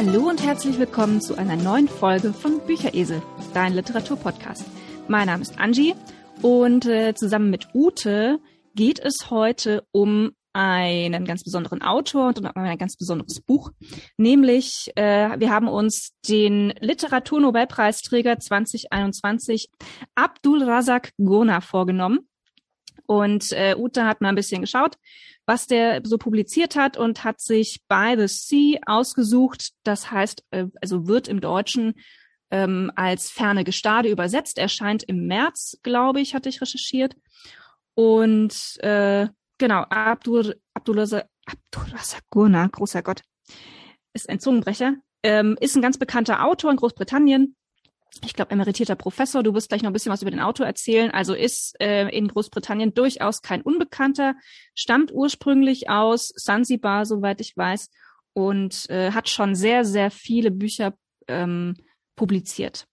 Hallo und herzlich willkommen zu einer neuen Folge von Bücheresel, dein Literaturpodcast. Mein Name ist Angie und äh, zusammen mit Ute geht es heute um einen ganz besonderen Autor und um ein ganz besonderes Buch. Nämlich, äh, wir haben uns den Literaturnobelpreisträger 2021 Abdul Razak Gurna vorgenommen. Und äh, Ute hat mal ein bisschen geschaut, was der so publiziert hat und hat sich By the Sea ausgesucht. Das heißt, äh, also wird im Deutschen ähm, als Ferne Gestade übersetzt, erscheint im März, glaube ich, hatte ich recherchiert. Und äh, genau, Abdul, Abdullah, Abdullah Gurna, großer Gott, ist ein Zungenbrecher, ähm, ist ein ganz bekannter Autor in Großbritannien, ich glaube, emeritierter Professor. Du wirst gleich noch ein bisschen was über den Autor erzählen. Also ist äh, in Großbritannien durchaus kein Unbekannter, stammt ursprünglich aus Sansibar, soweit ich weiß, und äh, hat schon sehr, sehr viele Bücher ähm, publiziert.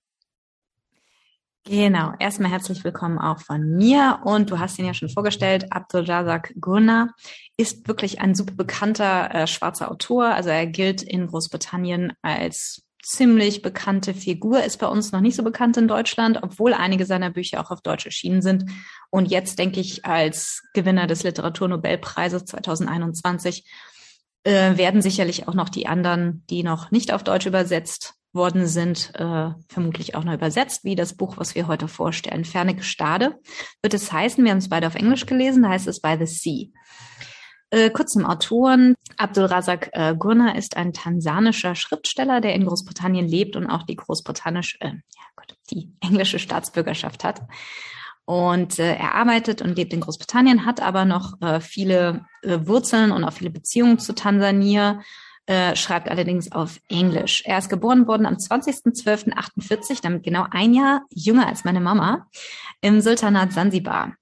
Genau, erstmal herzlich willkommen auch von mir und du hast ihn ja schon vorgestellt, Abdul Razak Gurna ist wirklich ein super bekannter äh, schwarzer Autor, also er gilt in Großbritannien als ziemlich bekannte Figur, ist bei uns noch nicht so bekannt in Deutschland, obwohl einige seiner Bücher auch auf Deutsch erschienen sind. Und jetzt denke ich, als Gewinner des Literaturnobelpreises 2021 äh, werden sicherlich auch noch die anderen, die noch nicht auf Deutsch übersetzt worden sind, äh, vermutlich auch noch übersetzt, wie das Buch, was wir heute vorstellen. Ferne Gestade wird es heißen, wir haben es beide auf Englisch gelesen, da heißt es By the Sea. Äh, kurz zum Autoren. Abdul Razak äh, Gurna ist ein tansanischer Schriftsteller, der in Großbritannien lebt und auch die großbritannische, äh, ja Gott, die englische Staatsbürgerschaft hat. Und äh, er arbeitet und lebt in Großbritannien, hat aber noch äh, viele äh, Wurzeln und auch viele Beziehungen zu Tansania, äh, schreibt allerdings auf Englisch. Er ist geboren worden am 20.12.48, damit genau ein Jahr jünger als meine Mama, im Sultanat Sansibar.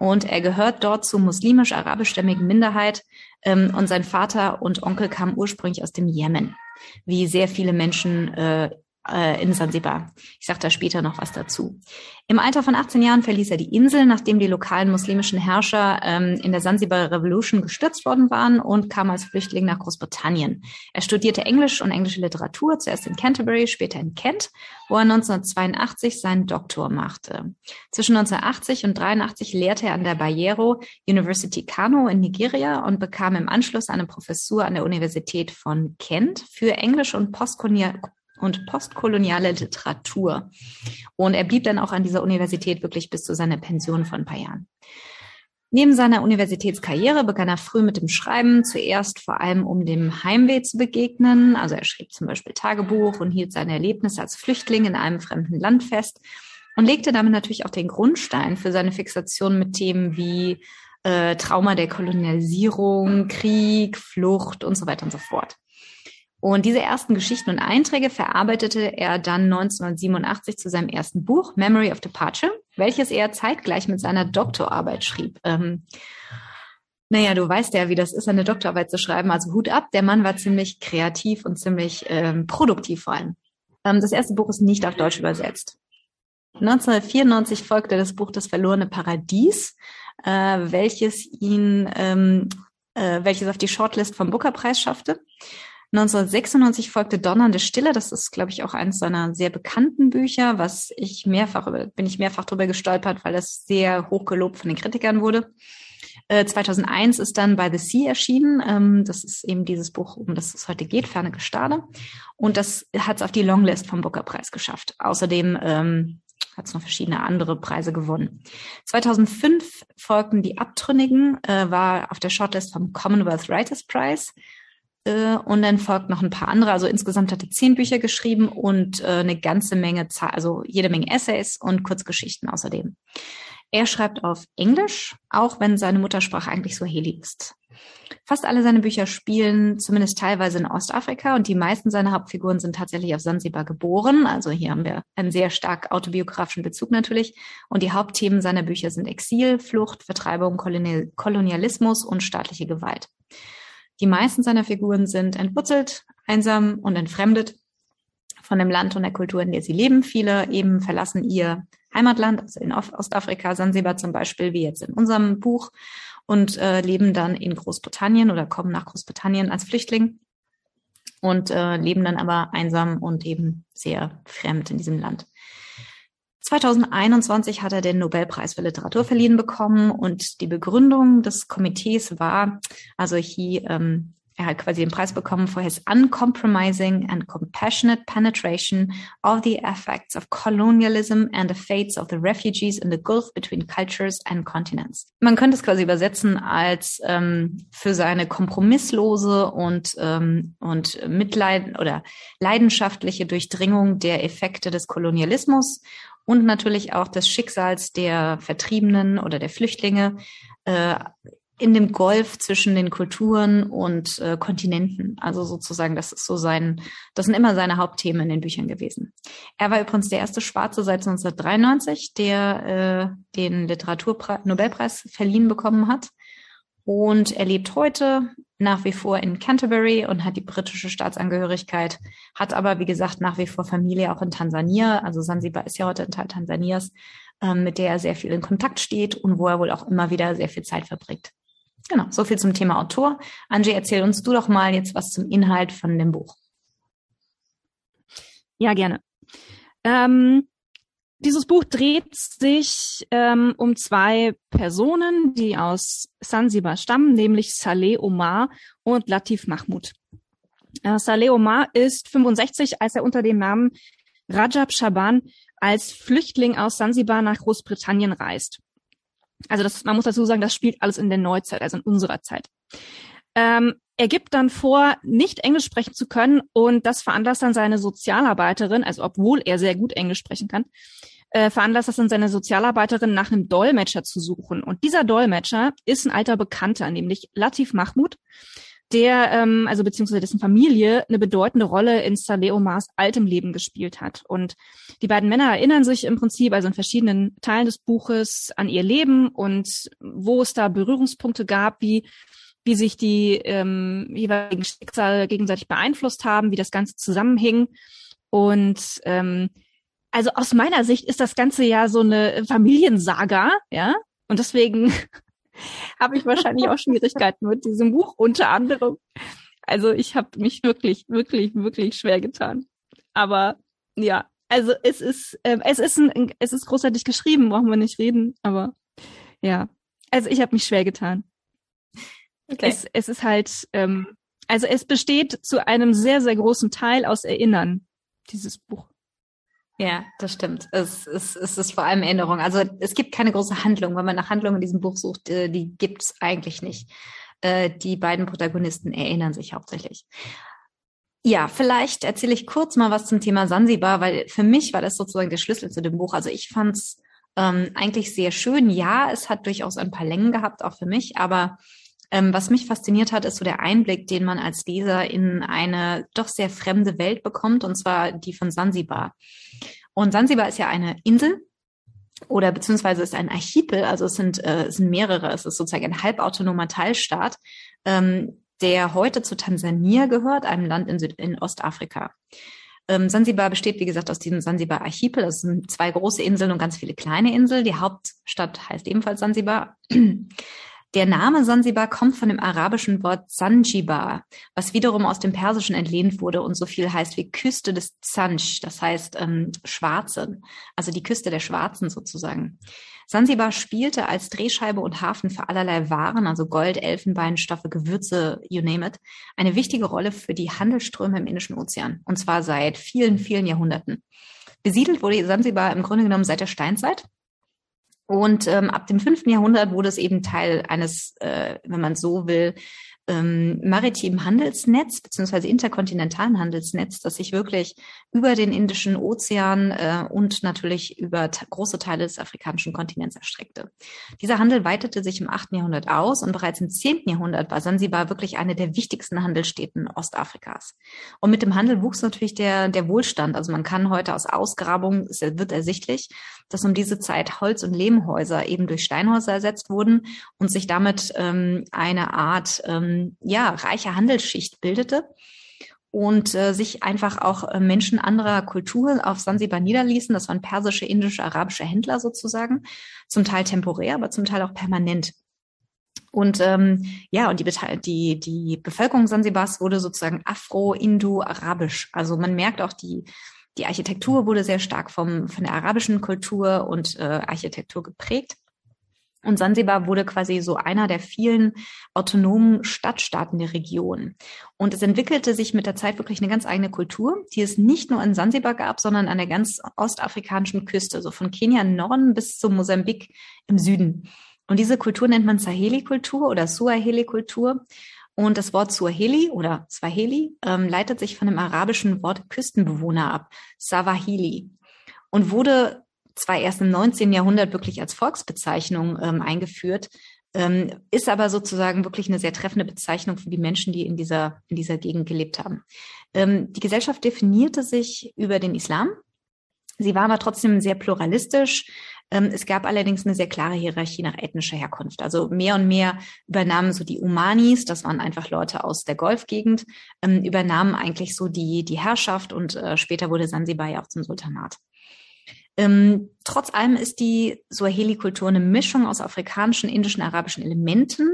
Und er gehört dort zur muslimisch-arabischstämmigen Minderheit. Ähm, und sein Vater und Onkel kamen ursprünglich aus dem Jemen, wie sehr viele Menschen äh, äh, in Sansibar. Ich sage da später noch was dazu. Im Alter von 18 Jahren verließ er die Insel, nachdem die lokalen muslimischen Herrscher ähm, in der Sansibar Revolution gestürzt worden waren und kam als Flüchtling nach Großbritannien. Er studierte Englisch und englische Literatur, zuerst in Canterbury, später in Kent, wo er 1982 seinen Doktor machte. Zwischen 1980 und 83 lehrte er an der Bayero University Kano in Nigeria und bekam im Anschluss eine Professur an der Universität von Kent für Englisch und Postkolonial und postkoloniale Literatur. Und er blieb dann auch an dieser Universität wirklich bis zu seiner Pension von ein paar Jahren. Neben seiner Universitätskarriere begann er früh mit dem Schreiben, zuerst vor allem um dem Heimweh zu begegnen. Also er schrieb zum Beispiel Tagebuch und hielt seine Erlebnisse als Flüchtling in einem fremden Land fest und legte damit natürlich auch den Grundstein für seine Fixation mit Themen wie äh, Trauma der Kolonialisierung, Krieg, Flucht und so weiter und so fort. Und diese ersten Geschichten und Einträge verarbeitete er dann 1987 zu seinem ersten Buch, Memory of Departure, welches er zeitgleich mit seiner Doktorarbeit schrieb. Ähm, naja, du weißt ja, wie das ist, eine Doktorarbeit zu schreiben. Also Hut ab, der Mann war ziemlich kreativ und ziemlich ähm, produktiv vor allem. Ähm, das erste Buch ist nicht auf Deutsch übersetzt. 1994 folgte das Buch Das verlorene Paradies, äh, welches ihn, ähm, äh, welches auf die Shortlist vom Booker-Preis schaffte. 1996 folgte Donnernde Stille. Das ist, glaube ich, auch eines seiner sehr bekannten Bücher, was ich mehrfach, bin ich mehrfach drüber gestolpert, weil das sehr hoch gelobt von den Kritikern wurde. 2001 äh, ist dann By the Sea erschienen. Ähm, das ist eben dieses Buch, um das es heute geht, Ferne Gestade. Und das hat es auf die Longlist vom Booker-Preis geschafft. Außerdem ähm, hat es noch verschiedene andere Preise gewonnen. 2005 folgten Die Abtrünnigen, äh, war auf der Shortlist vom Commonwealth Writers Prize. Äh, und dann folgt noch ein paar andere. Also insgesamt hat er zehn Bücher geschrieben und äh, eine ganze Menge, also jede Menge Essays und Kurzgeschichten außerdem. Er schreibt auf Englisch, auch wenn seine Muttersprache eigentlich Swahili ist. Fast alle seine Bücher spielen zumindest teilweise in Ostafrika und die meisten seiner Hauptfiguren sind tatsächlich auf Sansibar geboren. Also hier haben wir einen sehr stark autobiografischen Bezug natürlich. Und die Hauptthemen seiner Bücher sind Exil, Flucht, Vertreibung, Kolonialismus und staatliche Gewalt. Die meisten seiner Figuren sind entwurzelt, einsam und entfremdet von dem Land und der Kultur, in der sie leben. Viele eben verlassen ihr Heimatland, also in Ostafrika, Sansibar zum Beispiel, wie jetzt in unserem Buch, und äh, leben dann in Großbritannien oder kommen nach Großbritannien als Flüchtling. und äh, leben dann aber einsam und eben sehr fremd in diesem Land. 2021 hat er den Nobelpreis für Literatur verliehen bekommen und die Begründung des Komitees war, also he ähm, er hat quasi den Preis bekommen for his uncompromising and compassionate penetration of the effects of colonialism and the fates of the refugees in the gulf between cultures and continents. Man könnte es quasi übersetzen als ähm, für seine kompromisslose und ähm, und Mitleid oder leidenschaftliche Durchdringung der Effekte des Kolonialismus und natürlich auch des Schicksals der Vertriebenen oder der Flüchtlinge äh, in dem Golf zwischen den Kulturen und äh, Kontinenten. Also sozusagen, das ist so sein, das sind immer seine Hauptthemen in den Büchern gewesen. Er war übrigens der erste Schwarze seit 1993, der äh, den Literatur-Nobelpreis verliehen bekommen hat. Und er lebt heute nach wie vor in Canterbury und hat die britische Staatsangehörigkeit, hat aber, wie gesagt, nach wie vor Familie auch in Tansania. Also Sansibar ist ja heute ein Teil Tansanias, ähm, mit der er sehr viel in Kontakt steht und wo er wohl auch immer wieder sehr viel Zeit verbringt. Genau, so viel zum Thema Autor. Angie, erzähl uns du doch mal jetzt was zum Inhalt von dem Buch. Ja, gerne. Ähm, dieses Buch dreht sich ähm, um zwei Personen, die aus Sansibar stammen, nämlich Saleh Omar und Latif Mahmoud. Äh, Saleh Omar ist 65, als er unter dem Namen Rajab Shaban als Flüchtling aus Sansibar nach Großbritannien reist. Also das, man muss dazu sagen, das spielt alles in der Neuzeit, also in unserer Zeit. Ähm, er gibt dann vor, nicht Englisch sprechen zu können und das veranlasst dann seine Sozialarbeiterin, also obwohl er sehr gut Englisch sprechen kann, äh, veranlasst das dann seine Sozialarbeiterin nach einem Dolmetscher zu suchen. Und dieser Dolmetscher ist ein alter Bekannter, nämlich Latif Mahmoud der, ähm, also beziehungsweise dessen Familie, eine bedeutende Rolle in Saleh Omars altem Leben gespielt hat. Und die beiden Männer erinnern sich im Prinzip, also in verschiedenen Teilen des Buches, an ihr Leben und wo es da Berührungspunkte gab, wie wie sich die ähm, jeweiligen Schicksale gegenseitig beeinflusst haben, wie das Ganze zusammenhing. Und ähm, also aus meiner Sicht ist das Ganze ja so eine Familiensaga, ja. Und deswegen habe ich wahrscheinlich auch Schwierigkeiten mit diesem Buch unter anderem. Also ich habe mich wirklich, wirklich, wirklich schwer getan. Aber ja, also es ist, äh, es ist ein, es ist großartig geschrieben, brauchen wir nicht reden. Aber ja, also ich habe mich schwer getan. Okay. Es, es ist halt, ähm, also es besteht zu einem sehr, sehr großen Teil aus Erinnern, dieses Buch. Ja, das stimmt. Es, es, es ist vor allem Erinnerung. Also es gibt keine große Handlung. Wenn man nach Handlung in diesem Buch sucht, äh, die gibt's eigentlich nicht. Äh, die beiden Protagonisten erinnern sich hauptsächlich. Ja, vielleicht erzähle ich kurz mal was zum Thema Sansibar, weil für mich war das sozusagen der Schlüssel zu dem Buch. Also ich fand's ähm, eigentlich sehr schön. Ja, es hat durchaus ein paar Längen gehabt, auch für mich, aber ähm, was mich fasziniert hat, ist so der Einblick, den man als Leser in eine doch sehr fremde Welt bekommt, und zwar die von Sansibar. Und Sansibar ist ja eine Insel oder beziehungsweise ist ein Archipel, also es sind, äh, es sind mehrere, es ist sozusagen ein halbautonomer Teilstaat, ähm, der heute zu Tansania gehört, einem Land in, Süd in Ostafrika. Ähm, Sansibar besteht, wie gesagt, aus diesem Sansibar Archipel. Das sind zwei große Inseln und ganz viele kleine Inseln. Die Hauptstadt heißt ebenfalls Sansibar. Der Name Sansibar kommt von dem arabischen Wort Zanjibar, was wiederum aus dem Persischen entlehnt wurde und so viel heißt wie Küste des Zanj, das heißt ähm, Schwarzen, also die Küste der Schwarzen sozusagen. Sansibar spielte als Drehscheibe und Hafen für allerlei Waren, also Gold, Elfenbein, Stoffe, Gewürze, you name it, eine wichtige Rolle für die Handelsströme im Indischen Ozean, und zwar seit vielen, vielen Jahrhunderten. Besiedelt wurde Sansibar im Grunde genommen seit der Steinzeit und ähm, ab dem fünften Jahrhundert wurde es eben Teil eines, äh, wenn man so will, ähm, maritimen Handelsnetz beziehungsweise interkontinentalen Handelsnetz, das sich wirklich über den Indischen Ozean äh, und natürlich über große Teile des afrikanischen Kontinents erstreckte. Dieser Handel weitete sich im 8. Jahrhundert aus und bereits im 10. Jahrhundert war Sansibar wirklich eine der wichtigsten Handelsstädten Ostafrikas. Und mit dem Handel wuchs natürlich der, der Wohlstand. Also man kann heute aus Ausgrabungen, es wird ersichtlich, dass um diese Zeit Holz- und Lehmhäuser eben durch Steinhäuser ersetzt wurden und sich damit ähm, eine Art ähm, ja, reiche Handelsschicht bildete und äh, sich einfach auch äh, Menschen anderer Kultur auf Sansibar niederließen. Das waren persische, indische, arabische Händler sozusagen, zum Teil temporär, aber zum Teil auch permanent. Und ähm, ja, und die, die, die Bevölkerung Sansibars wurde sozusagen afro-indo-arabisch. Also man merkt auch, die, die Architektur wurde sehr stark vom, von der arabischen Kultur und äh, Architektur geprägt. Und Sansibar wurde quasi so einer der vielen autonomen Stadtstaaten der Region. Und es entwickelte sich mit der Zeit wirklich eine ganz eigene Kultur, die es nicht nur in Sansibar gab, sondern an der ganz ostafrikanischen Küste, so von Kenia im Norden bis zu Mosambik im Süden. Und diese Kultur nennt man Saheli-Kultur oder Suaheli-Kultur. Und das Wort Suaheli oder Swahili ähm, leitet sich von dem arabischen Wort Küstenbewohner ab, Savahili, und wurde zwar erst im 19. Jahrhundert wirklich als Volksbezeichnung ähm, eingeführt, ähm, ist aber sozusagen wirklich eine sehr treffende Bezeichnung für die Menschen, die in dieser, in dieser Gegend gelebt haben. Ähm, die Gesellschaft definierte sich über den Islam. Sie war aber trotzdem sehr pluralistisch. Ähm, es gab allerdings eine sehr klare Hierarchie nach ethnischer Herkunft. Also mehr und mehr übernahmen so die Umanis, das waren einfach Leute aus der Golfgegend, ähm, übernahmen eigentlich so die, die Herrschaft und äh, später wurde Sansibar ja auch zum Sultanat. Ähm, trotz allem ist die Swahili-Kultur eine Mischung aus afrikanischen, indischen, arabischen Elementen.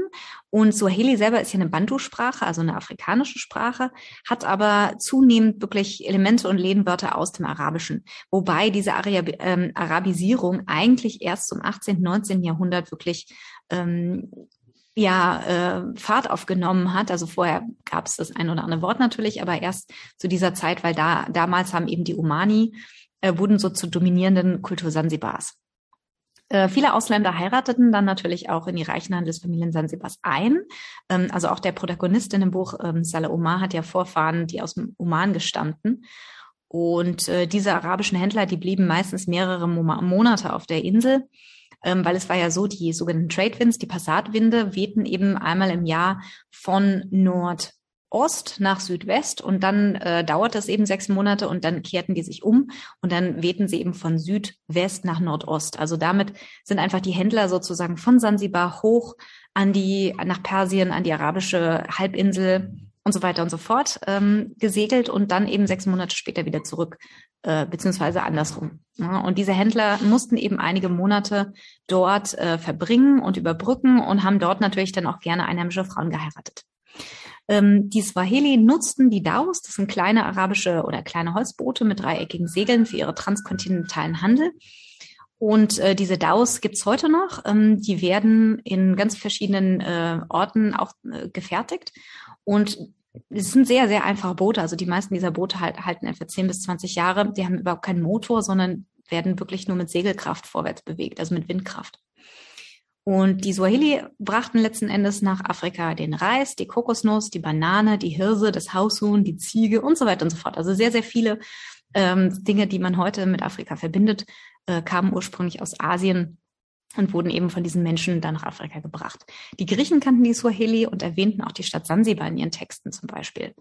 Und Swahili selber ist ja eine Bantu-Sprache, also eine afrikanische Sprache, hat aber zunehmend wirklich Elemente und Lehnwörter aus dem Arabischen. Wobei diese Arab ähm, Arabisierung eigentlich erst zum 18., 19. Jahrhundert wirklich ähm, ja, äh, Fahrt aufgenommen hat. Also vorher gab es das ein oder andere Wort natürlich, aber erst zu dieser Zeit, weil da damals haben eben die Omani äh, wurden so zur dominierenden Kultur Sansibars. Äh, viele Ausländer heirateten dann natürlich auch in die reichen Handelsfamilien Sansibars ein. Ähm, also auch der Protagonist in dem Buch, ähm, Saleh Omar, hat ja Vorfahren, die aus dem Oman gestammten. Und äh, diese arabischen Händler, die blieben meistens mehrere Mo Monate auf der Insel, ähm, weil es war ja so, die sogenannten Trade Winds, die Passatwinde, wehten eben einmal im Jahr von Nord Ost nach Südwest und dann äh, dauert das eben sechs Monate und dann kehrten die sich um und dann wehten sie eben von Südwest nach Nordost. Also damit sind einfach die Händler sozusagen von Sansibar hoch an die, nach Persien, an die arabische Halbinsel und so weiter und so fort ähm, gesegelt und dann eben sechs Monate später wieder zurück, äh, beziehungsweise andersrum. Ja, und diese Händler mussten eben einige Monate dort äh, verbringen und überbrücken und haben dort natürlich dann auch gerne einheimische Frauen geheiratet. Ähm, die Swahili nutzten die Daus, das sind kleine arabische oder kleine Holzboote mit dreieckigen Segeln für ihre transkontinentalen Handel. Und äh, diese DAOs gibt's heute noch. Ähm, die werden in ganz verschiedenen äh, Orten auch äh, gefertigt. Und es sind sehr, sehr einfache Boote. Also die meisten dieser Boote halt, halten etwa 10 bis 20 Jahre. Die haben überhaupt keinen Motor, sondern werden wirklich nur mit Segelkraft vorwärts bewegt, also mit Windkraft. Und die Swahili brachten letzten Endes nach Afrika den Reis, die Kokosnuss, die Banane, die Hirse, das Haushuhn, die Ziege und so weiter und so fort. Also sehr, sehr viele ähm, Dinge, die man heute mit Afrika verbindet, äh, kamen ursprünglich aus Asien und wurden eben von diesen Menschen dann nach Afrika gebracht. Die Griechen kannten die Swahili und erwähnten auch die Stadt Sansibar in ihren Texten zum Beispiel.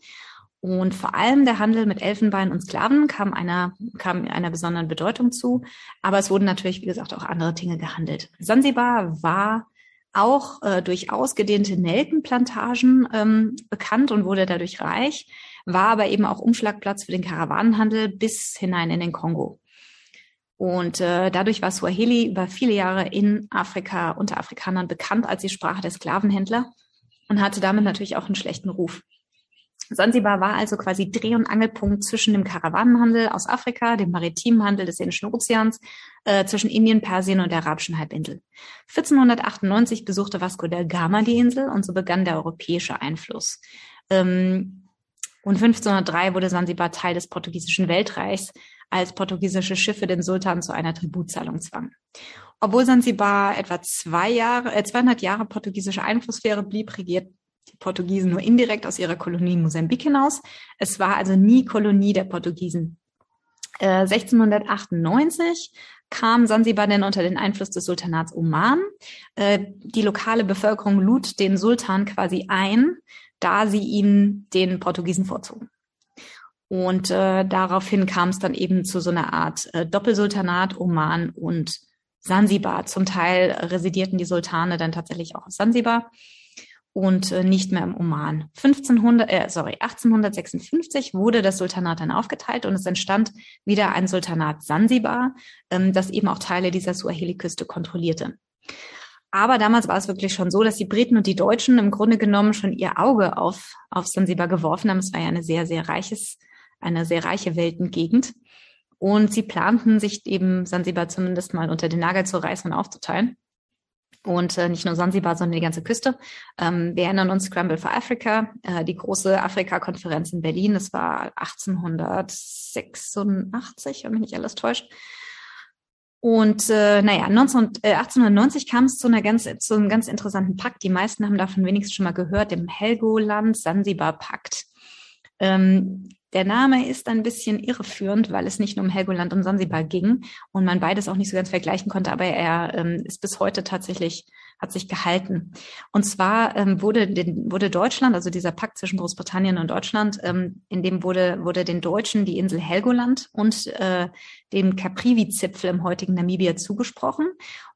Und vor allem der Handel mit Elfenbein und Sklaven kam einer, kam einer besonderen Bedeutung zu. Aber es wurden natürlich, wie gesagt, auch andere Dinge gehandelt. Sansibar war auch äh, durch ausgedehnte Nelkenplantagen ähm, bekannt und wurde dadurch reich, war aber eben auch Umschlagplatz für den Karawanenhandel bis hinein in den Kongo. Und äh, dadurch war Swahili über viele Jahre in Afrika unter Afrikanern bekannt als die Sprache der Sklavenhändler und hatte damit natürlich auch einen schlechten Ruf. Sansibar war also quasi Dreh- und Angelpunkt zwischen dem Karawanenhandel aus Afrika, dem maritimen Handel des Indischen Ozeans, äh, zwischen Indien, Persien und der arabischen Halbinsel. 1498 besuchte Vasco da Gama die Insel und so begann der europäische Einfluss. Ähm, und 1503 wurde Sansibar Teil des portugiesischen Weltreichs, als portugiesische Schiffe den Sultan zu einer Tributzahlung zwangen. Obwohl Sansibar etwa zwei Jahre, äh, 200 Jahre portugiesische Einflusssphäre blieb, regiert die Portugiesen nur indirekt aus ihrer Kolonie Mosambik hinaus. Es war also nie Kolonie der Portugiesen. Äh, 1698 kam Sansibar denn unter den Einfluss des Sultanats Oman. Äh, die lokale Bevölkerung lud den Sultan quasi ein, da sie ihn den Portugiesen vorzogen. Und äh, daraufhin kam es dann eben zu so einer Art äh, Doppelsultanat Oman und Sansibar. Zum Teil residierten die Sultane dann tatsächlich auch auf Sansibar und äh, nicht mehr im Oman. 1500, äh, sorry, 1856 wurde das Sultanat dann aufgeteilt und es entstand wieder ein Sultanat Sansibar, ähm, das eben auch Teile dieser Suaheli-Küste kontrollierte. Aber damals war es wirklich schon so, dass die Briten und die Deutschen im Grunde genommen schon ihr Auge auf, auf Sansibar geworfen haben. Es war ja eine sehr, sehr reiches, eine sehr reiche Weltengegend. Und sie planten sich eben Sansibar zumindest mal unter den Nagel zu reißen und aufzuteilen. Und äh, nicht nur Sansibar, sondern die ganze Küste. Ähm, wir erinnern uns Scramble for Africa, äh, die große Afrika-Konferenz in Berlin. Das war 1886, wenn mich nicht alles täuscht. Und äh, naja, 19, äh, 1890 kam es zu, einer ganz, zu einem ganz interessanten Pakt. Die meisten haben davon wenigstens schon mal gehört, dem Helgoland-Sansibar-Pakt. Ähm, der Name ist ein bisschen irreführend, weil es nicht nur um Helgoland und Sansibar ging und man beides auch nicht so ganz vergleichen konnte, aber er ähm, ist bis heute tatsächlich hat sich gehalten. Und zwar ähm, wurde, den, wurde Deutschland, also dieser Pakt zwischen Großbritannien und Deutschland, ähm, in dem wurde, wurde den Deutschen die Insel Helgoland und äh, den Caprivi-Zipfel im heutigen Namibia zugesprochen.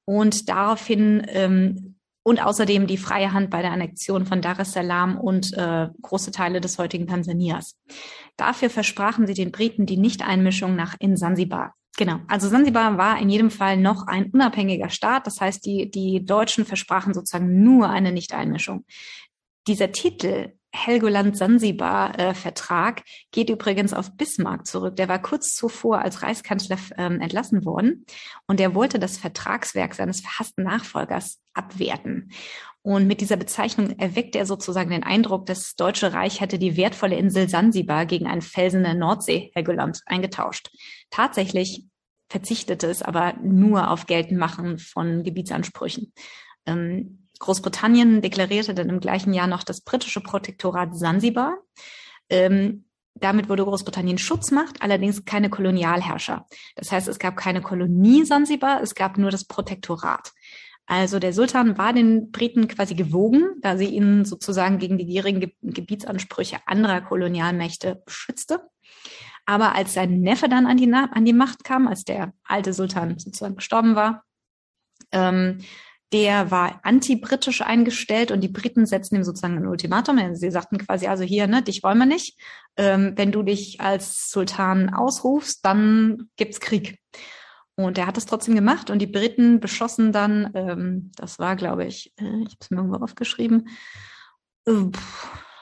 Und daraufhin ähm, und außerdem die freie Hand bei der Annexion von Dar es Salaam und äh, große Teile des heutigen Tansanias. Dafür versprachen sie den Briten die Nichteinmischung nach in Sansibar. Genau. Also Sansibar war in jedem Fall noch ein unabhängiger Staat. Das heißt, die, die Deutschen versprachen sozusagen nur eine Nichteinmischung. Dieser Titel Helgoland-Sansibar-Vertrag geht übrigens auf Bismarck zurück. Der war kurz zuvor als Reichskanzler ähm, entlassen worden und er wollte das Vertragswerk seines verhassten Nachfolgers abwerten. Und mit dieser Bezeichnung erweckte er sozusagen den Eindruck, das Deutsche Reich hätte die wertvolle Insel Sansibar gegen einen Felsen der Nordsee, Helgoland, eingetauscht. Tatsächlich verzichtete es aber nur auf Geltendmachen von Gebietsansprüchen. Ähm, Großbritannien deklarierte dann im gleichen Jahr noch das britische Protektorat Sansibar. Ähm, damit wurde Großbritannien Schutzmacht, allerdings keine Kolonialherrscher. Das heißt, es gab keine Kolonie Sansibar, es gab nur das Protektorat. Also der Sultan war den Briten quasi gewogen, da sie ihn sozusagen gegen die gierigen Gebietsansprüche anderer Kolonialmächte beschützte. Aber als sein Neffe dann an die, an die Macht kam, als der alte Sultan sozusagen gestorben war, ähm, der war anti-britisch eingestellt und die Briten setzten ihm sozusagen ein Ultimatum. Sie sagten quasi, also hier, ne, dich wollen wir nicht. Ähm, wenn du dich als Sultan ausrufst, dann gibt's Krieg. Und er hat es trotzdem gemacht und die Briten beschossen dann, ähm, das war, glaube ich, äh, ich habe es mir irgendwo aufgeschrieben, äh,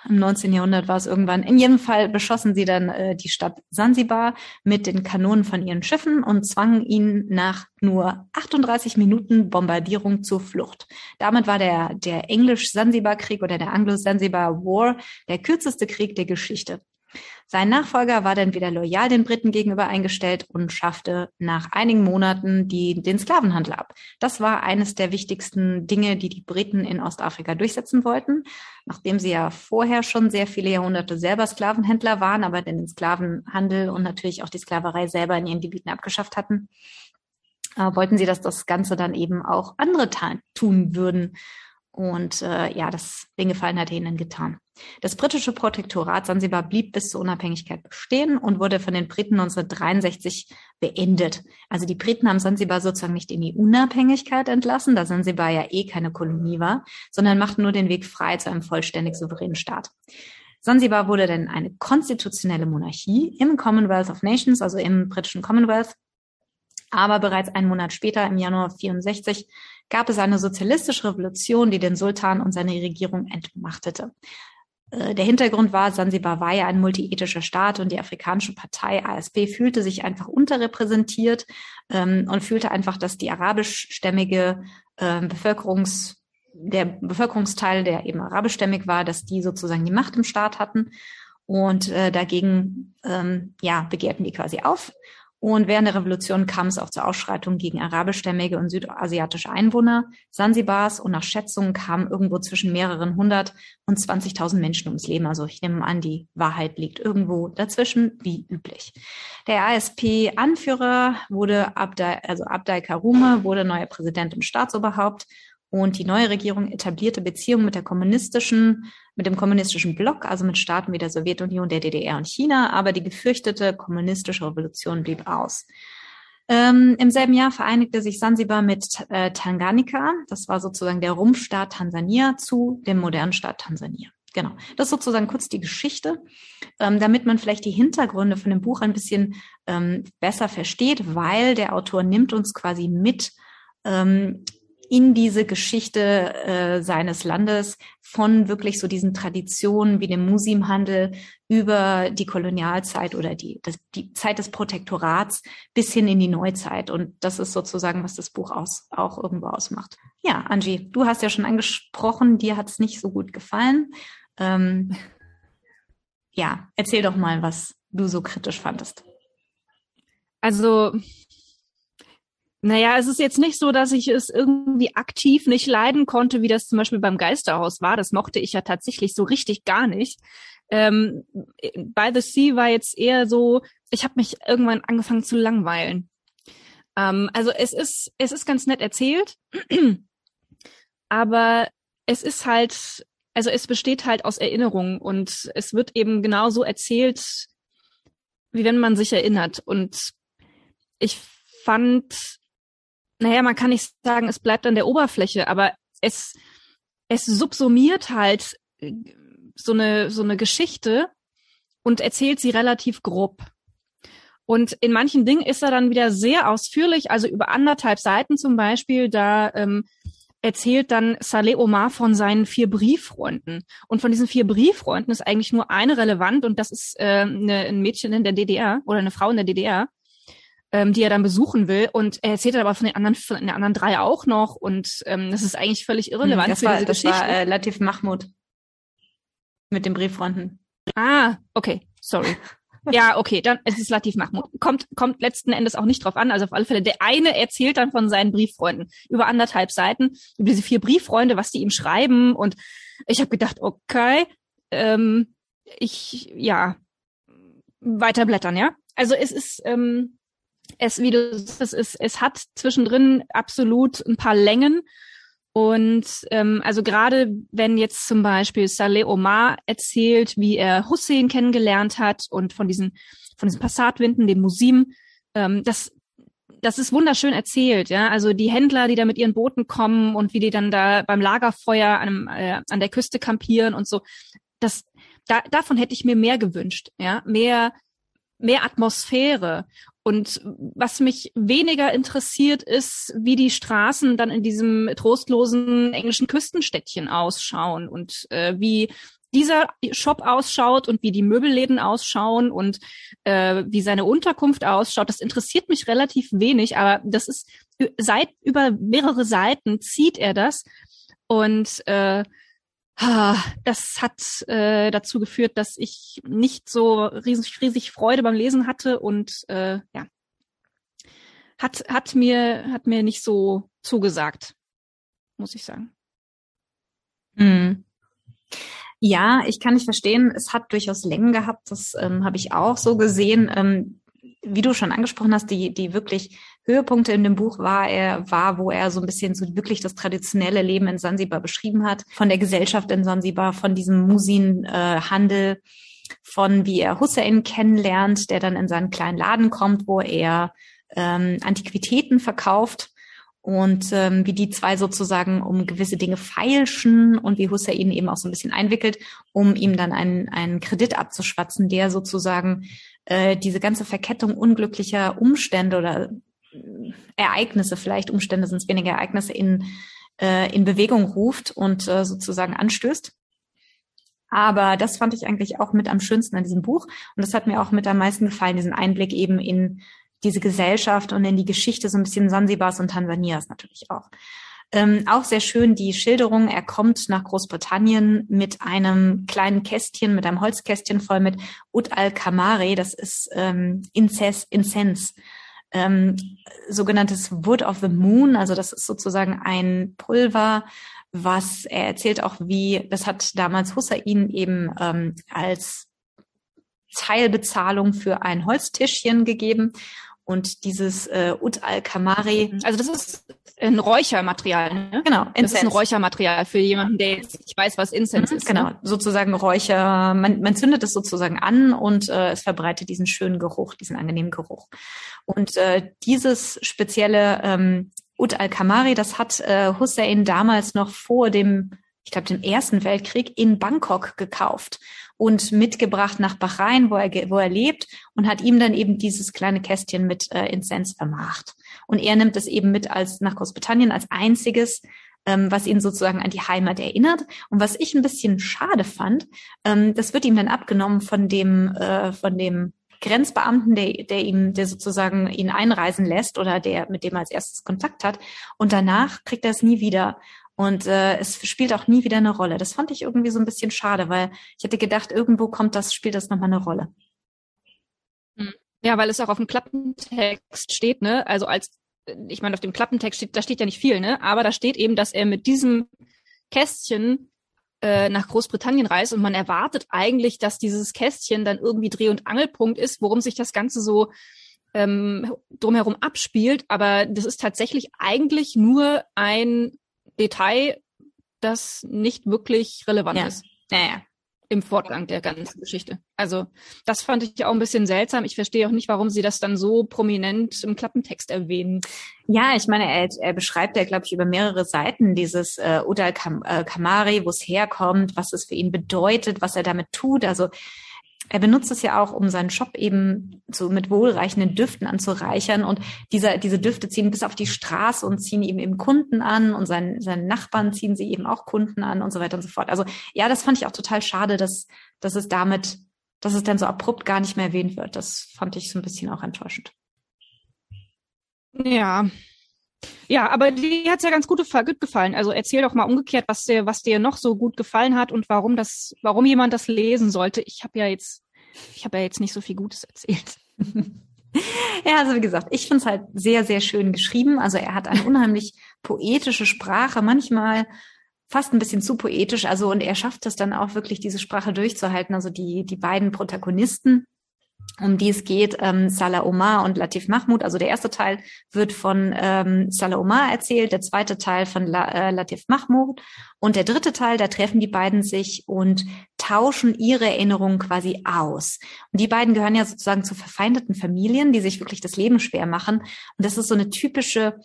im 19. Jahrhundert war es irgendwann. In jedem Fall beschossen sie dann äh, die Stadt Sansibar mit den Kanonen von ihren Schiffen und zwangen ihn nach nur 38 Minuten Bombardierung zur Flucht. Damit war der, der Englisch-Sansibar-Krieg oder der Anglo-Sansibar War der kürzeste Krieg der Geschichte. Sein Nachfolger war dann wieder loyal den Briten gegenüber eingestellt und schaffte nach einigen Monaten die, den Sklavenhandel ab. Das war eines der wichtigsten Dinge, die die Briten in Ostafrika durchsetzen wollten, nachdem sie ja vorher schon sehr viele Jahrhunderte selber Sklavenhändler waren, aber den Sklavenhandel und natürlich auch die Sklaverei selber in ihren Gebieten abgeschafft hatten. Äh, wollten sie, dass das Ganze dann eben auch andere tun würden. Und äh, ja, das den Gefallen hat er ihnen getan. Das britische Protektorat Sansibar blieb bis zur Unabhängigkeit bestehen und wurde von den Briten 1963 beendet. Also die Briten haben Sansibar sozusagen nicht in die Unabhängigkeit entlassen, da Sansibar ja eh keine Kolonie war, sondern machten nur den Weg frei zu einem vollständig souveränen Staat. Sansibar wurde dann eine konstitutionelle Monarchie im Commonwealth of Nations, also im britischen Commonwealth. Aber bereits einen Monat später, im Januar 64, gab es eine sozialistische Revolution, die den Sultan und seine Regierung entmachtete. Äh, der Hintergrund war, Sansibar war ja ein multiethischer Staat und die afrikanische Partei ASP fühlte sich einfach unterrepräsentiert ähm, und fühlte einfach, dass die arabischstämmige äh, Bevölkerungs der Bevölkerungsteil, der eben arabischstämmig war, dass die sozusagen die Macht im Staat hatten und äh, dagegen ähm, ja begehrten die quasi auf und während der Revolution kam es auch zur Ausschreitung gegen arabischstämmige und südasiatische Einwohner Sansibars und nach Schätzungen kamen irgendwo zwischen mehreren hundert und 20.000 Menschen ums Leben. Also ich nehme an, die Wahrheit liegt irgendwo dazwischen, wie üblich. Der ASP-Anführer wurde Abdai, also Abdai Karume, wurde neuer Präsident und Staatsoberhaupt und die neue Regierung etablierte Beziehungen mit der kommunistischen, mit dem kommunistischen Block, also mit Staaten wie der Sowjetunion, der DDR und China, aber die gefürchtete kommunistische Revolution blieb aus. Ähm, Im selben Jahr vereinigte sich Sansibar mit äh, Tanganyika, das war sozusagen der Rumpfstaat Tansania, zu dem modernen Staat Tansania. Genau, das ist sozusagen kurz die Geschichte, ähm, damit man vielleicht die Hintergründe von dem Buch ein bisschen ähm, besser versteht, weil der Autor nimmt uns quasi mit ähm, in diese Geschichte äh, seines Landes von wirklich so diesen Traditionen wie dem Musimhandel über die Kolonialzeit oder die, das, die Zeit des Protektorats bis hin in die Neuzeit. Und das ist sozusagen, was das Buch aus, auch irgendwo ausmacht. Ja, Angie, du hast ja schon angesprochen, dir hat es nicht so gut gefallen. Ähm, ja, erzähl doch mal, was du so kritisch fandest. Also naja, es ist jetzt nicht so, dass ich es irgendwie aktiv nicht leiden konnte, wie das zum Beispiel beim Geisterhaus war. Das mochte ich ja tatsächlich so richtig gar nicht. Ähm, By the Sea war jetzt eher so, ich habe mich irgendwann angefangen zu langweilen. Ähm, also es ist, es ist ganz nett erzählt, aber es ist halt, also es besteht halt aus Erinnerungen und es wird eben genauso erzählt, wie wenn man sich erinnert. Und ich fand naja, man kann nicht sagen, es bleibt an der Oberfläche, aber es, es subsumiert halt äh, so eine, so eine Geschichte und erzählt sie relativ grob. Und in manchen Dingen ist er dann wieder sehr ausführlich, also über anderthalb Seiten zum Beispiel, da ähm, erzählt dann Saleh Omar von seinen vier Brieffreunden. Und von diesen vier Brieffreunden ist eigentlich nur eine relevant und das ist äh, eine, ein Mädchen in der DDR oder eine Frau in der DDR ähm, die er dann besuchen will. Und er erzählt aber von den anderen, von den anderen drei auch noch. Und ähm, das ist eigentlich völlig irrelevant hm, das für war, diese das Geschichte. war äh, Latif Mahmoud mit dem Brieffronten. Ah, okay, sorry. Ja, okay, dann ist es Latif Mahmoud. Kommt, kommt letzten Endes auch nicht drauf an. Also auf alle Fälle, der eine erzählt dann von seinen Brieffreunden über anderthalb Seiten, über diese vier Brieffreunde, was die ihm schreiben. Und ich habe gedacht, okay, ähm, ich, ja, weiter blättern, ja. Also es ist, ähm, es, wie du sagst, es, es hat zwischendrin absolut ein paar Längen. Und ähm, also gerade wenn jetzt zum Beispiel Saleh Omar erzählt, wie er Hussein kennengelernt hat und von diesen von diesen Passatwinden, den Musim, ähm, das das ist wunderschön erzählt, ja. Also die Händler, die da mit ihren Booten kommen und wie die dann da beim Lagerfeuer an, äh, an der Küste kampieren und so. Das da, davon hätte ich mir mehr gewünscht, ja, mehr mehr Atmosphäre. Und was mich weniger interessiert, ist, wie die Straßen dann in diesem trostlosen englischen Küstenstädtchen ausschauen und äh, wie dieser Shop ausschaut und wie die Möbelläden ausschauen und äh, wie seine Unterkunft ausschaut. Das interessiert mich relativ wenig, aber das ist seit über mehrere Seiten zieht er das und äh, das hat äh, dazu geführt, dass ich nicht so riesig, riesig Freude beim Lesen hatte und äh, ja, hat, hat mir, hat mir nicht so zugesagt, muss ich sagen. Hm. Ja, ich kann nicht verstehen. Es hat durchaus Längen gehabt. Das ähm, habe ich auch so gesehen. Ähm, wie du schon angesprochen hast, die, die wirklich Höhepunkte in dem Buch war er, war, wo er so ein bisschen so wirklich das traditionelle Leben in Sansibar beschrieben hat, von der Gesellschaft in Sansibar, von diesem Musin-Handel, äh, von wie er Hussein kennenlernt, der dann in seinen kleinen Laden kommt, wo er ähm, Antiquitäten verkauft und ähm, wie die zwei sozusagen um gewisse Dinge feilschen und wie Hussein eben auch so ein bisschen einwickelt, um ihm dann einen, einen Kredit abzuschwatzen, der sozusagen äh, diese ganze Verkettung unglücklicher Umstände oder Ereignisse, vielleicht Umstände sind es weniger Ereignisse, in, äh, in Bewegung ruft und äh, sozusagen anstößt. Aber das fand ich eigentlich auch mit am schönsten an diesem Buch. Und das hat mir auch mit am meisten gefallen, diesen Einblick eben in diese Gesellschaft und in die Geschichte so ein bisschen Sansibars und Tansanias natürlich auch. Ähm, auch sehr schön die Schilderung. Er kommt nach Großbritannien mit einem kleinen Kästchen, mit einem Holzkästchen voll mit Ut al-Kamari. Das ist ähm, Incense, Incense ähm, sogenanntes Wood of the Moon. Also das ist sozusagen ein Pulver, was er erzählt auch wie, das hat damals Hussein eben ähm, als Teilbezahlung für ein Holztischchen gegeben. Und dieses äh, Ut al-Kamari. Also das ist ein Räuchermaterial, ne? Genau. Incense. Das ist ein Räuchermaterial für jemanden, der jetzt nicht weiß, was Incense mhm, ist. Genau, ne? sozusagen Räucher. Man, man zündet es sozusagen an und äh, es verbreitet diesen schönen Geruch, diesen angenehmen Geruch. Und äh, dieses spezielle ähm, Ut al-Kamari, das hat äh, Hussein damals noch vor dem ich glaube, dem Ersten Weltkrieg in Bangkok gekauft und mitgebracht nach Bahrain, wo er, wo er lebt und hat ihm dann eben dieses kleine Kästchen mit äh, Insens vermacht. Und er nimmt es eben mit als nach Großbritannien als einziges, ähm, was ihn sozusagen an die Heimat erinnert. Und was ich ein bisschen schade fand, ähm, das wird ihm dann abgenommen von dem, äh, von dem Grenzbeamten, der, der ihm, der sozusagen ihn einreisen lässt oder der, mit dem er als erstes Kontakt hat. Und danach kriegt er es nie wieder. Und äh, es spielt auch nie wieder eine Rolle. Das fand ich irgendwie so ein bisschen schade, weil ich hätte gedacht, irgendwo kommt das, spielt das nochmal eine Rolle. Hm. Ja, weil es auch auf dem Klappentext steht, ne? Also als, ich meine, auf dem Klappentext steht, da steht ja nicht viel, ne? Aber da steht eben, dass er mit diesem Kästchen äh, nach Großbritannien reist und man erwartet eigentlich, dass dieses Kästchen dann irgendwie Dreh- und Angelpunkt ist, worum sich das Ganze so ähm, drumherum abspielt. Aber das ist tatsächlich eigentlich nur ein Detail, das nicht wirklich relevant ja. ist. Naja, im Fortgang der ganzen Geschichte. Also das fand ich auch ein bisschen seltsam. Ich verstehe auch nicht, warum sie das dann so prominent im Klappentext erwähnen. Ja, ich meine, er, er beschreibt ja, glaube ich, über mehrere Seiten dieses äh, Udal Kam äh, Kamari, wo es herkommt, was es für ihn bedeutet, was er damit tut. Also er benutzt es ja auch, um seinen Shop eben so mit wohlreichenden Düften anzureichern. Und diese, diese Düfte ziehen bis auf die Straße und ziehen ihm eben Kunden an und seinen, seinen Nachbarn ziehen sie eben auch Kunden an und so weiter und so fort. Also ja, das fand ich auch total schade, dass, dass es damit, dass es dann so abrupt gar nicht mehr erwähnt wird. Das fand ich so ein bisschen auch enttäuschend. Ja. Ja, aber die hat's ja ganz gut, gut gefallen. Also erzähl doch mal umgekehrt, was dir, was dir noch so gut gefallen hat und warum das, warum jemand das lesen sollte. Ich habe ja jetzt, ich habe ja jetzt nicht so viel Gutes erzählt. Ja, also wie gesagt, ich finde es halt sehr, sehr schön geschrieben. Also er hat eine unheimlich poetische Sprache, manchmal fast ein bisschen zu poetisch. Also und er schafft es dann auch wirklich, diese Sprache durchzuhalten. Also die, die beiden Protagonisten, um die es geht, ähm, Salah Omar und Latif Mahmoud. Also der erste Teil wird von ähm, Salah Omar erzählt, der zweite Teil von La, äh, Latif Mahmoud und der dritte Teil, da treffen die beiden sich und tauschen ihre Erinnerungen quasi aus. Und die beiden gehören ja sozusagen zu verfeindeten Familien, die sich wirklich das Leben schwer machen. Und das ist so eine typische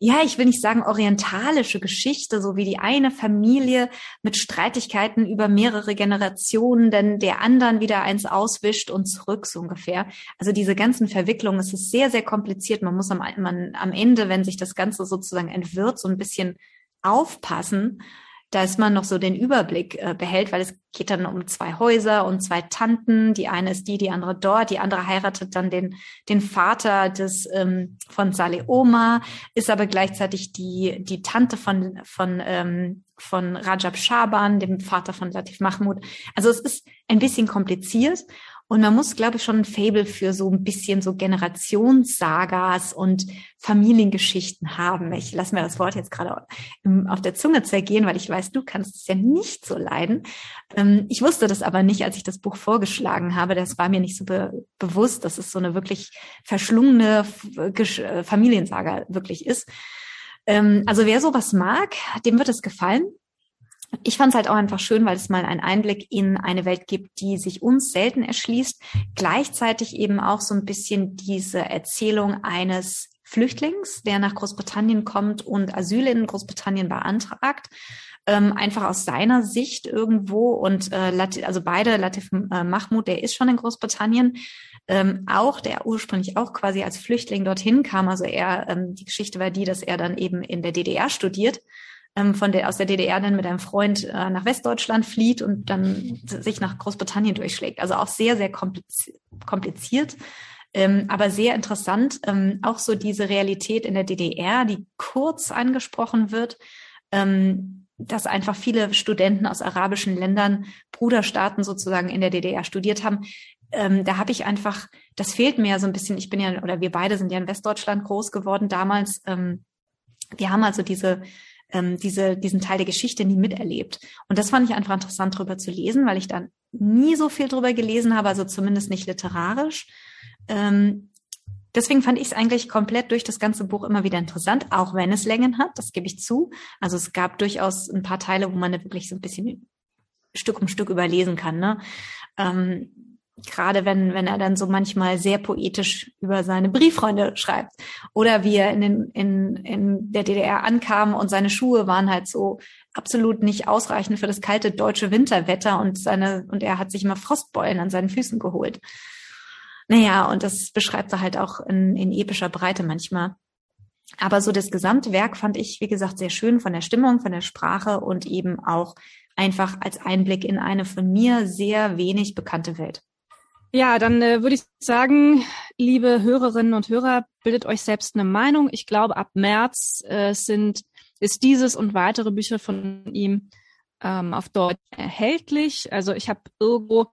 ja, ich will nicht sagen orientalische Geschichte, so wie die eine Familie mit Streitigkeiten über mehrere Generationen, denn der anderen wieder eins auswischt und zurück so ungefähr. Also diese ganzen Verwicklungen, es ist sehr, sehr kompliziert. Man muss am, man, am Ende, wenn sich das Ganze sozusagen entwirrt, so ein bisschen aufpassen, dass man noch so den Überblick äh, behält, weil es geht dann um zwei Häuser und zwei Tanten. Die eine ist die, die andere dort. Die andere heiratet dann den, den Vater des ähm, von Saleh Omar, ist aber gleichzeitig die, die Tante von, von, ähm, von Rajab Shaban, dem Vater von Latif Mahmoud. Also es ist ein bisschen kompliziert und man muss, glaube ich, schon ein Fable für so ein bisschen so Generationssagas und Familiengeschichten haben. Ich lasse mir das Wort jetzt gerade auf der Zunge zergehen, weil ich weiß, du kannst es ja nicht so leiden. Ähm, ich wusste das aber nicht, als ich das Buch vorgeschlagen habe. Das war mir nicht so be bewusst, dass es so eine wirklich verschlungene äh, Familiensaga wirklich ist. Ähm, also wer sowas mag, dem wird es gefallen ich fand es halt auch einfach schön, weil es mal einen Einblick in eine Welt gibt, die sich uns selten erschließt. Gleichzeitig eben auch so ein bisschen diese Erzählung eines Flüchtlings, der nach Großbritannien kommt und Asyl in Großbritannien beantragt. Ähm, einfach aus seiner Sicht irgendwo und äh, also beide, Latif äh, Mahmoud, der ist schon in Großbritannien, ähm, auch, der ursprünglich auch quasi als Flüchtling dorthin kam. Also er, ähm, die Geschichte war die, dass er dann eben in der DDR studiert ähm, von der, aus der DDR dann mit einem Freund äh, nach Westdeutschland flieht und dann sich nach Großbritannien durchschlägt. Also auch sehr, sehr kompliziert, ähm, aber sehr interessant. Ähm, auch so diese Realität in der DDR, die kurz angesprochen wird, ähm, dass einfach viele Studenten aus arabischen Ländern, Bruderstaaten sozusagen in der DDR studiert haben. Ähm, da habe ich einfach, das fehlt mir ja so ein bisschen. Ich bin ja, oder wir beide sind ja in Westdeutschland groß geworden damals. Ähm, wir haben also diese ähm, diese, diesen Teil der Geschichte nie miterlebt. Und das fand ich einfach interessant drüber zu lesen, weil ich dann nie so viel drüber gelesen habe, also zumindest nicht literarisch. Ähm, deswegen fand ich es eigentlich komplett durch das ganze Buch immer wieder interessant, auch wenn es Längen hat, das gebe ich zu. Also es gab durchaus ein paar Teile, wo man wirklich so ein bisschen Stück um Stück überlesen kann. Ne? Ähm, gerade wenn, wenn er dann so manchmal sehr poetisch über seine Brieffreunde schreibt. Oder wie er in, den, in, in der DDR ankam und seine Schuhe waren halt so absolut nicht ausreichend für das kalte deutsche Winterwetter und seine, und er hat sich immer Frostbeulen an seinen Füßen geholt. Naja, und das beschreibt er halt auch in, in epischer Breite manchmal. Aber so das gesamte Werk fand ich, wie gesagt, sehr schön von der Stimmung, von der Sprache und eben auch einfach als Einblick in eine von mir sehr wenig bekannte Welt. Ja, dann äh, würde ich sagen, liebe Hörerinnen und Hörer, bildet euch selbst eine Meinung. Ich glaube, ab März äh, sind ist dieses und weitere Bücher von ihm ähm, auf Deutsch erhältlich. Also ich habe irgendwo,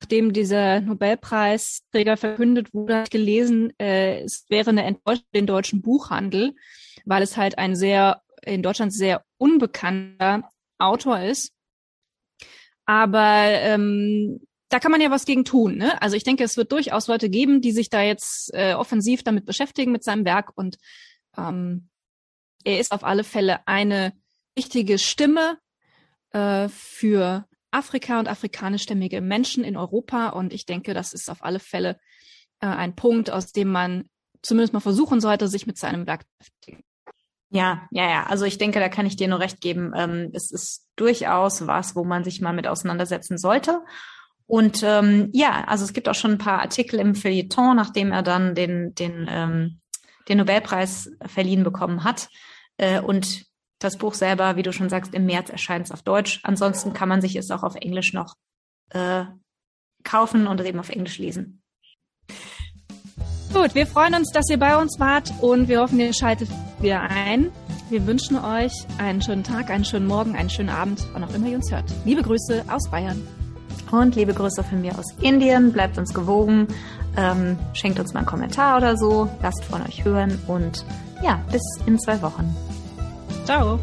nachdem dieser Nobelpreisträger verkündet wurde, gelesen, äh, es wäre eine Enttäuschung den deutschen Buchhandel, weil es halt ein sehr in Deutschland sehr unbekannter Autor ist. Aber ähm, da kann man ja was gegen tun. Ne? Also ich denke, es wird durchaus Leute geben, die sich da jetzt äh, offensiv damit beschäftigen mit seinem Werk und ähm, er ist auf alle Fälle eine wichtige Stimme äh, für Afrika und afrikanischstämmige Menschen in Europa und ich denke, das ist auf alle Fälle äh, ein Punkt, aus dem man zumindest mal versuchen sollte, sich mit seinem Werk zu beschäftigen. Ja, ja, ja. Also ich denke, da kann ich dir nur recht geben. Ähm, es ist durchaus was, wo man sich mal mit auseinandersetzen sollte. Und ähm, ja, also es gibt auch schon ein paar Artikel im Feuilleton, nachdem er dann den, den, ähm, den Nobelpreis verliehen bekommen hat. Äh, und das Buch selber, wie du schon sagst, im März erscheint es auf Deutsch. Ansonsten kann man sich es auch auf Englisch noch äh, kaufen und eben auf Englisch lesen. Gut, wir freuen uns, dass ihr bei uns wart und wir hoffen, ihr schaltet wieder ein. Wir wünschen euch einen schönen Tag, einen schönen Morgen, einen schönen Abend, wann auch immer ihr uns hört. Liebe Grüße aus Bayern. Und liebe Grüße von mir aus Indien. Bleibt uns gewogen. Ähm, schenkt uns mal einen Kommentar oder so. Lasst von euch hören. Und ja, bis in zwei Wochen. Ciao.